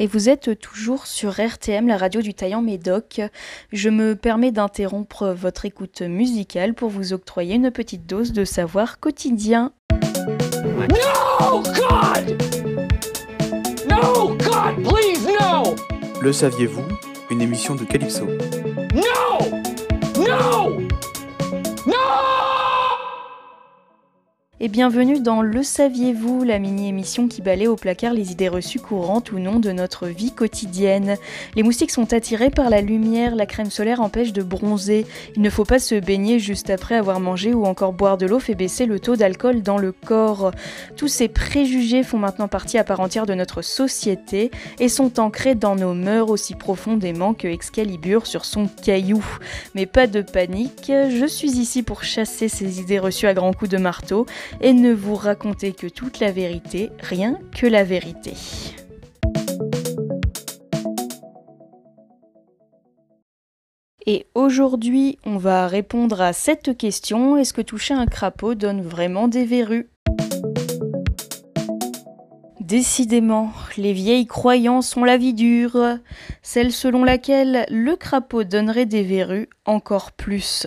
et vous êtes toujours sur RTM, la radio du Taillant Médoc. Je me permets d'interrompre votre écoute musicale pour vous octroyer une petite dose de savoir quotidien. No God No God, please no Le saviez-vous? Une émission de Calypso. No No et bienvenue dans Le Saviez-vous, la mini-émission qui balaye au placard les idées reçues courantes ou non de notre vie quotidienne. Les moustiques sont attirés par la lumière, la crème solaire empêche de bronzer. Il ne faut pas se baigner juste après avoir mangé ou encore boire de l'eau fait baisser le taux d'alcool dans le corps. Tous ces préjugés font maintenant partie à part entière de notre société et sont ancrés dans nos mœurs aussi profondément que Excalibur sur son caillou. Mais pas de panique, je suis ici pour chasser ces idées reçues à grands coups de marteau et ne vous racontez que toute la vérité, rien que la vérité. Et aujourd'hui, on va répondre à cette question est-ce que toucher un crapaud donne vraiment des verrues? Décidément, les vieilles croyances ont la vie dure, celle selon laquelle le crapaud donnerait des verrues encore plus.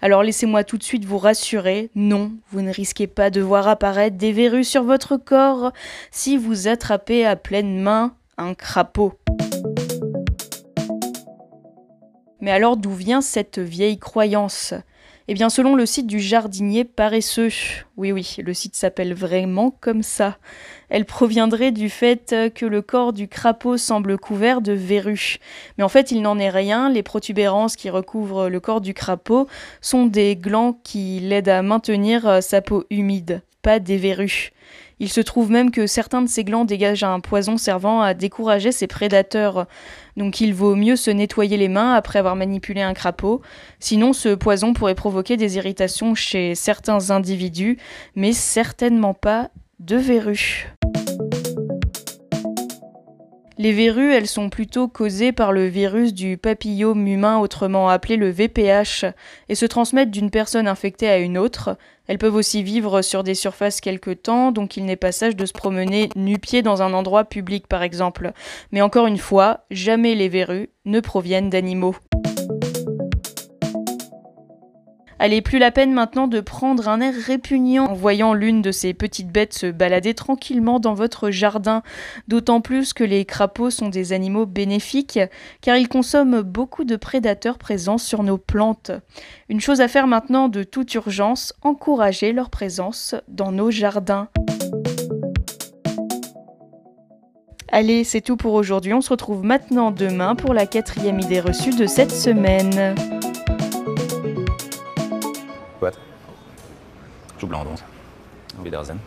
Alors laissez-moi tout de suite vous rassurer, non, vous ne risquez pas de voir apparaître des verrues sur votre corps si vous attrapez à pleine main un crapaud. Mais alors d'où vient cette vieille croyance? Eh bien, selon le site du jardinier paresseux, oui, oui, le site s'appelle vraiment comme ça, elle proviendrait du fait que le corps du crapaud semble couvert de verrues. Mais en fait, il n'en est rien. Les protubérances qui recouvrent le corps du crapaud sont des glands qui l'aident à maintenir sa peau humide, pas des verrues. Il se trouve même que certains de ces glands dégagent un poison servant à décourager ses prédateurs. Donc il vaut mieux se nettoyer les mains après avoir manipulé un crapaud. Sinon, ce poison pourrait provoquer des irritations chez certains individus, mais certainement pas de verrues. Les verrues, elles sont plutôt causées par le virus du papillome humain, autrement appelé le VPH, et se transmettent d'une personne infectée à une autre. Elles peuvent aussi vivre sur des surfaces quelque temps, donc il n'est pas sage de se promener nu-pied dans un endroit public par exemple. Mais encore une fois, jamais les verrues ne proviennent d'animaux. Allez, plus la peine maintenant de prendre un air répugnant en voyant l'une de ces petites bêtes se balader tranquillement dans votre jardin, d'autant plus que les crapauds sont des animaux bénéfiques, car ils consomment beaucoup de prédateurs présents sur nos plantes. Une chose à faire maintenant de toute urgence, encourager leur présence dans nos jardins. Allez, c'est tout pour aujourd'hui. On se retrouve maintenant demain pour la quatrième idée reçue de cette semaine. Blanc, donc. Wiedersehen.